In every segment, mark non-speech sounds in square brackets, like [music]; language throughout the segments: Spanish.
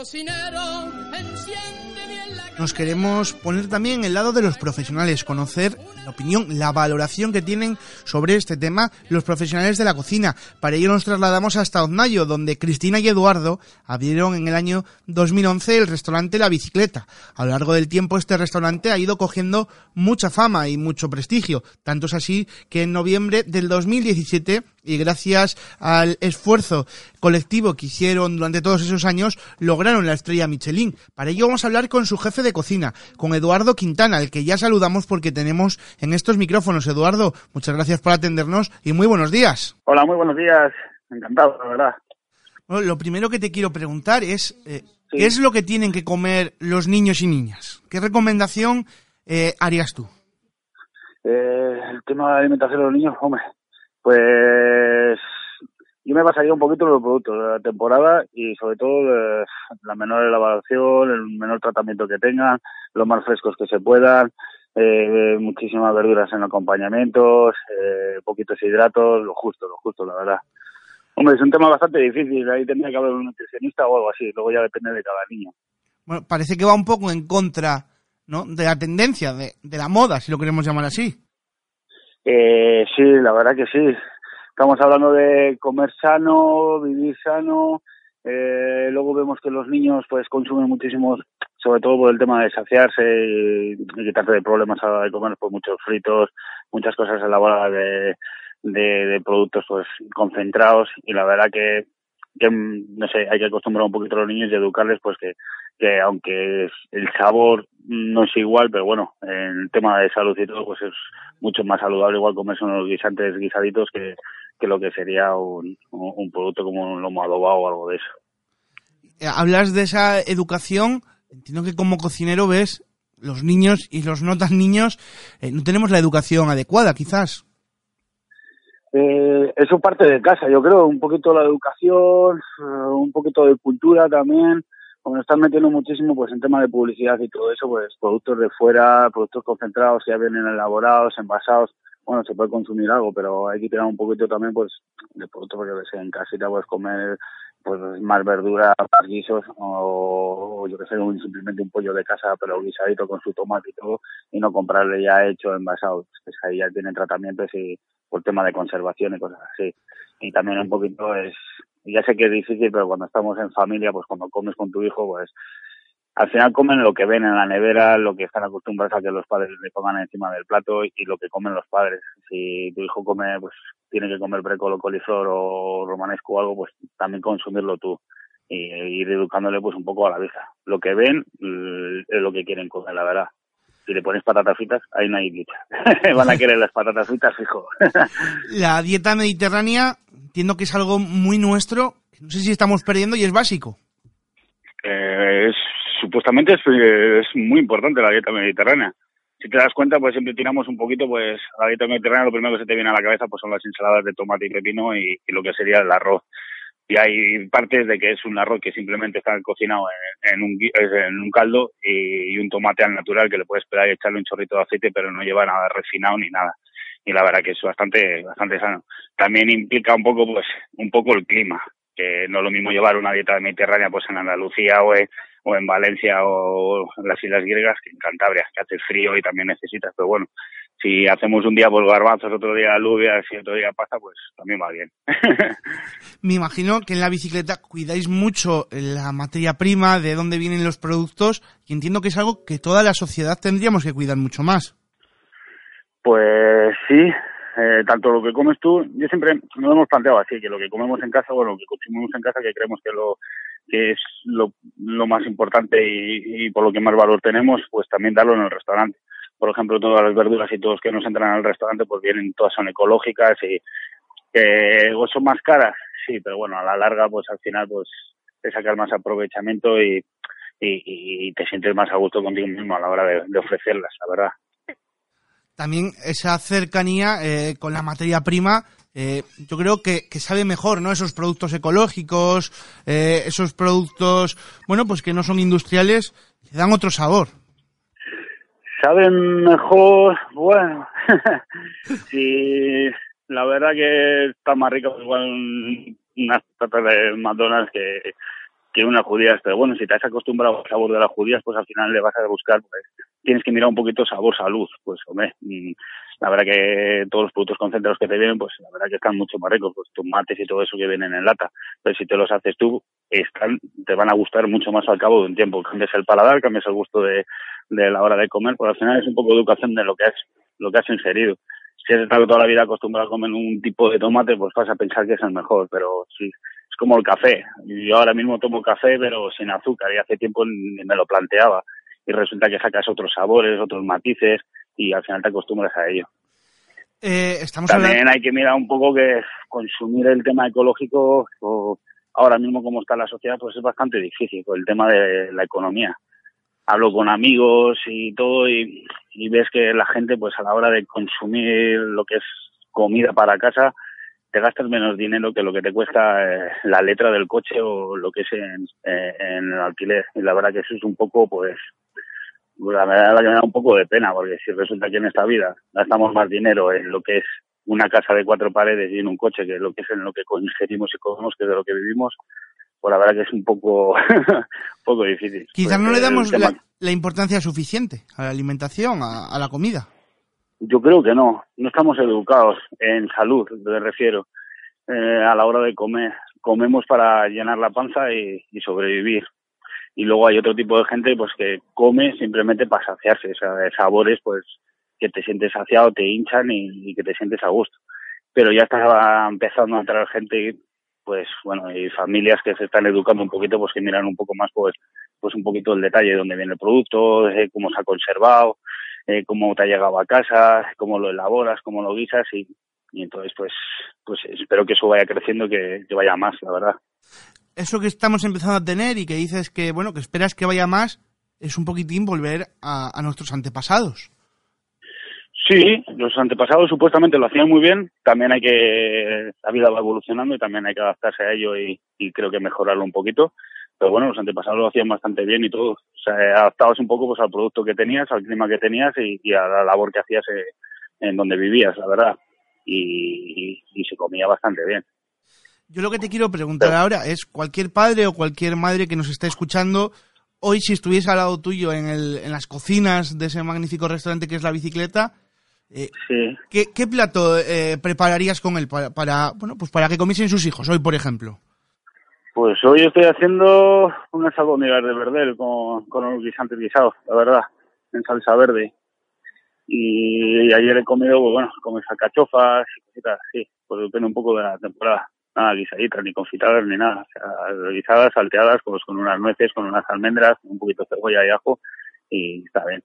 Cocinero, la Nos queremos poner también el lado de los profesionales, conocer la opinión, la valoración que tienen sobre este tema los profesionales de la cocina. Para ello nos trasladamos hasta Oznayo, donde Cristina y Eduardo abrieron en el año 2011 el restaurante La Bicicleta. A lo largo del tiempo este restaurante ha ido cogiendo mucha fama y mucho prestigio. Tanto es así que en noviembre del 2017 y gracias al esfuerzo colectivo que hicieron durante todos esos años, lograron la estrella Michelin. Para ello vamos a hablar con su jefe de cocina, con Eduardo Quintana, al que ya saludamos porque tenemos en estos micrófonos. Eduardo, muchas gracias por atendernos y muy buenos días. Hola, muy buenos días. Encantado, la verdad. Bueno, lo primero que te quiero preguntar es, eh, Sí. ¿qué es lo que tienen que comer los niños y niñas? ¿Qué recomendación eh, harías tú? Eh, el tema de la alimentación de los niños, hombre, pues yo me basaría un poquito en los productos de la temporada y sobre todo eh, la menor elaboración, el menor tratamiento que tengan, los más frescos que se puedan, eh, muchísimas verduras en acompañamientos, eh, poquitos hidratos, lo justo, lo justo, la verdad. Hombre, es un tema bastante difícil, ahí tendría que haber un nutricionista o algo así, luego ya depende de cada niño. Bueno, parece que va un poco en contra ¿no? de la tendencia, de, de la moda, si lo queremos llamar así. Eh, sí, la verdad que sí. Estamos hablando de comer sano, vivir sano. Eh, luego vemos que los niños pues consumen muchísimos, sobre todo por el tema de saciarse y, quitarse de problemas a la hora de comer, pues muchos fritos, muchas cosas elaboradas de, de, de productos pues concentrados y la verdad que, que no sé, hay que acostumbrar un poquito a los niños y educarles pues que, que aunque es- el sabor no es igual, pero bueno, en el tema de salud y todo pues es mucho más saludable igual comerse unos guisantes guisaditos que, que lo que sería un, un un producto como un lomo adobado o algo de eso. Eh, Hablas de esa educación, entiendo que como cocinero ves los niños y los no tan niños, eh, no tenemos la educación adecuada, quizás. Eh, eso parte de casa, yo creo, un poquito la educación, eh, un poquito de cultura también. Como nos están metiendo muchísimo pues en tema de publicidad y todo eso, pues productos de fuera, productos concentrados ya vienen elaborados, envasados. Bueno, se puede consumir algo, pero hay que tirar un poquito también pues de productos porque que sé, en casita puedes comer pues más verdura, más guisos o, o yo que sé, un- simplemente un pollo de casa pero guisadito con su tomate y todo y no comprarle ya hecho envasado, pues ahí ya tienen tratamientos y por tema de conservación y cosas así. Y también un poquito es, ya sé que es difícil, pero cuando estamos en familia, pues cuando comes con tu hijo, pues al final comen lo que ven en la nevera, lo que están acostumbrados a que los padres le pongan encima del plato y lo que comen los padres. Si tu hijo come, pues tiene que comer brécolo, coliflor o romanesco o algo, pues también consumirlo tú y ir educándole pues un poco a la vista. Lo que ven mm, es lo que quieren comer, la verdad. Si le pones patatas fritas, ahí no hay. [laughs] Van a querer las patatas fritas, fijo. [laughs] La dieta mediterránea, entiendo que es algo muy nuestro, no sé si estamos perdiendo y es básico. Eh, es, supuestamente es, es muy importante la dieta mediterránea. Si te das cuenta, pues siempre tiramos un poquito, pues la dieta mediterránea lo primero que se te viene a la cabeza pues son las ensaladas de tomate y pepino y, lo que sería el arroz. Y hay partes de que es un arroz que simplemente está cocinado en, en un, en un caldo y, y un tomate al natural que le puedes esperar y echarle un chorrito de aceite, pero no lleva nada refinado ni nada. Y la verdad que es bastante, bastante sano. También implica un poco, pues, un poco el clima, que no es lo mismo llevar una dieta mediterránea pues en Andalucía o en, o en Valencia o en las Islas Griegas que en Cantabria, que hace frío y también necesitas, pero bueno, si hacemos un día pues garbanzos, otro día alubias y otro día pasta, pues también va bien. [laughs] Me imagino que en la bicicleta cuidáis mucho la materia prima, de dónde vienen los productos, y entiendo que es algo que toda la sociedad tendríamos que cuidar mucho más. Pues sí, eh, tanto lo que comes tú, yo siempre nos hemos planteado así, que lo que comemos en casa, bueno, lo que consumimos en casa, que creemos que lo que es lo, más importante y, por lo que más valor tenemos, pues también darlo en el restaurante. Por ejemplo, todas las verduras y todos que nos entran al restaurante, pues vienen, todas son ecológicas y eh, son más caras, sí, pero bueno, a la larga, pues al final, pues te sacas más aprovechamiento y, te sientes más a gusto contigo mismo a la hora de ofrecerlas, la verdad. También esa cercanía eh, con la materia prima, eh, yo creo que, que sabe mejor, ¿no? Esos productos ecológicos, eh, esos productos, bueno, pues que no son industriales, le dan otro sabor. Saben mejor, bueno, [laughs] sí, la verdad que está más rico igual un unas patatas de McDonald's que, que unas judías, pero bueno, si te has acostumbrado al sabor de las judías, pues al final le vas a buscar, pues tienes que mirar un poquito sabor-salud, pues hombre, mm, la verdad que todos los productos concentrados que te vienen, pues la verdad que están mucho más ricos, pues tomates y todo eso que vienen en lata, pero si te los haces tú, están, te van a gustar mucho más al cabo de un tiempo, cambias el paladar, cambias el gusto de, de la hora de comer, pues al final es un poco de educación de lo que has, lo que has ingerido. Si has estado toda la vida acostumbrado a comer un tipo de tomate, pues vas a pensar que es el mejor, pero sí, como el café. Yo ahora mismo tomo café, pero sin azúcar, y hace tiempo ni me lo planteaba. Y resulta que sacas otros sabores, otros matices, y al final te acostumbras a ello. Eh, estamos También hay que mirar un poco que consumir el tema ecológico, o ahora mismo como está la sociedad, pues es bastante difícil, por el tema de la economía hablo con amigos y todo y, ves que la gente pues a la hora de consumir lo que es comida para casa te gastas menos dinero que lo que te cuesta eh, la letra del coche o lo que es en, eh, en, el alquiler y la verdad que eso es un poco pues la verdad que me da un poco de pena porque si resulta que en esta vida gastamos más dinero en lo que es una casa de cuatro paredes y en un coche que lo que es en lo que ingerimos y comemos que de lo que vivimos pues la verdad que es un poco, [laughs] poco difícil. Quizás no le damos la, importancia suficiente a la alimentación, a, la comida. Yo creo que no. No estamos educados en salud, me refiero. Eh, a la hora de comer, comemos para llenar la panza y, sobrevivir. Y luego hay otro tipo de gente pues que come simplemente para saciarse, o sea, de sabores pues que te sientes saciado, te hinchan y, y que te sientes a gusto. Pero ya está empezando a entrar gente pues bueno, y familias que se están educando un poquito, pues que miran un poco más, pues, pues un poquito el detalle de dónde viene el producto, cómo se ha conservado, eh, cómo te ha llegado a casa, cómo lo elaboras, cómo lo guisas y, y entonces pues, pues espero que eso vaya creciendo, que, que vaya más, la verdad. Eso que estamos empezando a tener y que dices que, bueno, que esperas que vaya más, es un poquitín volver a, a nuestros antepasados. Sí, los antepasados supuestamente lo hacían muy bien. También hay que, la vida va evolucionando y también hay que adaptarse a ello y, creo que mejorarlo un poquito. Pero bueno, los antepasados lo hacían bastante bien y todo. O sea, adaptabas un poco pues al producto que tenías, al clima que tenías y, a la labor que hacías eh, en donde vivías, la verdad. Y, se comía bastante bien. Yo lo que te quiero preguntar ahora es, cualquier padre o cualquier madre que nos esté escuchando, hoy si estuviese al lado tuyo en, el, en las cocinas de ese magnífico restaurante que es La Bicicleta, eh, ¿qué, plato eh, prepararías con él para, bueno, pues para que comiesen sus hijos hoy, por ejemplo? Pues hoy estoy haciendo unas albóndigas de verdel con, con unos guisantes guisados, la verdad, en salsa verde. Y ayer he comido, pues bueno, como cachofas y cositas así, pues depende un poco de la temporada. Nada guisaditas, ni confitadas, ni nada. O sea, guisadas, salteadas, pues con unas nueces, con unas almendras, un poquito de cebolla y ajo, y está bien.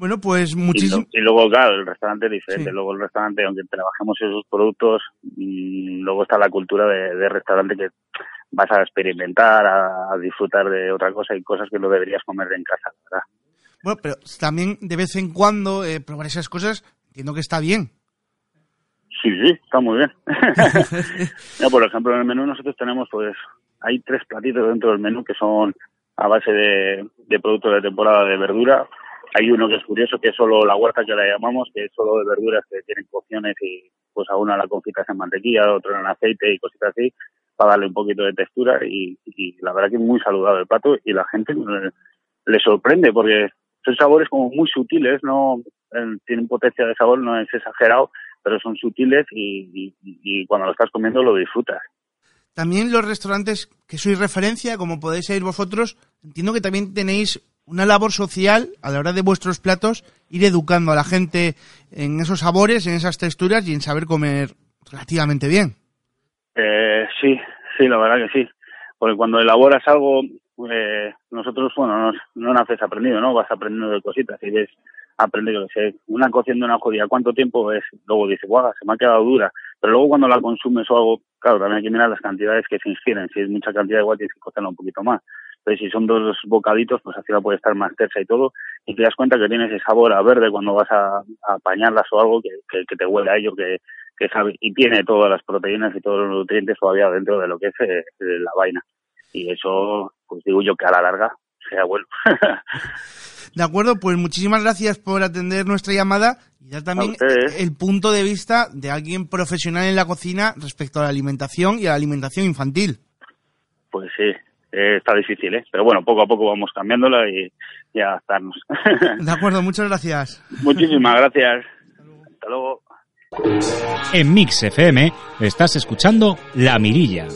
Bueno, pues muchísimo. Y, luego, claro, el restaurante es diferente. Luego el restaurante, aunque trabajemos esos productos, mm, luego está la cultura de, restaurante que vas a experimentar, a, disfrutar de otra cosa y cosas que no deberías comer en casa, ¿verdad? Bueno, pero también de vez en cuando eh, probar esas cosas, entiendo que está bien. Sí, sí, está muy bien. [laughs] por ejemplo, en el menú nosotros tenemos, pues, hay tres platitos dentro del menú que son a base de, de productos de temporada de verdura, hay uno que es curioso, que es solo la huerta que la llamamos, que es solo de verduras que tienen cocciones y pues a una la confitas en mantequilla, otro en aceite y cositas así, para darle un poquito de textura y, la verdad que es muy saludable el plato y la gente le, sorprende porque son sabores como muy sutiles, no tienen potencia de sabor, no es exagerado, pero son sutiles y, y cuando lo estás comiendo lo disfrutas. También los restaurantes que sois referencia, como podéis ir vosotros, entiendo que también tenéis una labor social a la hora de vuestros platos, ir educando a la gente en esos sabores, en esas texturas y en saber comer relativamente bien. Eh, sí, sí, la verdad que sí. Porque cuando elaboras algo, eh, nosotros, bueno, no, no naces aprendido, ¿no? Vas aprendiendo de cositas y ves, aprendido, sé, una cocción de una judía, ¿cuánto tiempo es? Luego dices, guau, se me ha quedado dura. Pero luego cuando la consumes o algo, claro, también hay que mirar las cantidades que se ingieren. Si es mucha cantidad, igual tienes que cocerla un poquito más. Pero si son dos bocaditos, pues así la puede estar más tersa y todo. Y te das cuenta que tiene ese sabor a verde cuando vas a, a apañarlas o algo que, que, te huele a ello, que, que sabe, y tiene todas las proteínas y todos los nutrientes todavía dentro de lo que es eh, la vaina. Y eso, pues digo yo que a la larga sea bueno. [laughs] De acuerdo, pues muchísimas gracias por atender nuestra llamada y dar también el punto de vista de alguien profesional en la cocina respecto a la alimentación y a la alimentación infantil. Pues sí, eh, está difícil, ¿eh? Pero bueno, poco a poco vamos cambiándola y, y adaptarnos. [laughs] De acuerdo, muchas gracias. Muchísimas gracias. Hasta luego. En Mix FM estás escuchando La Mirilla.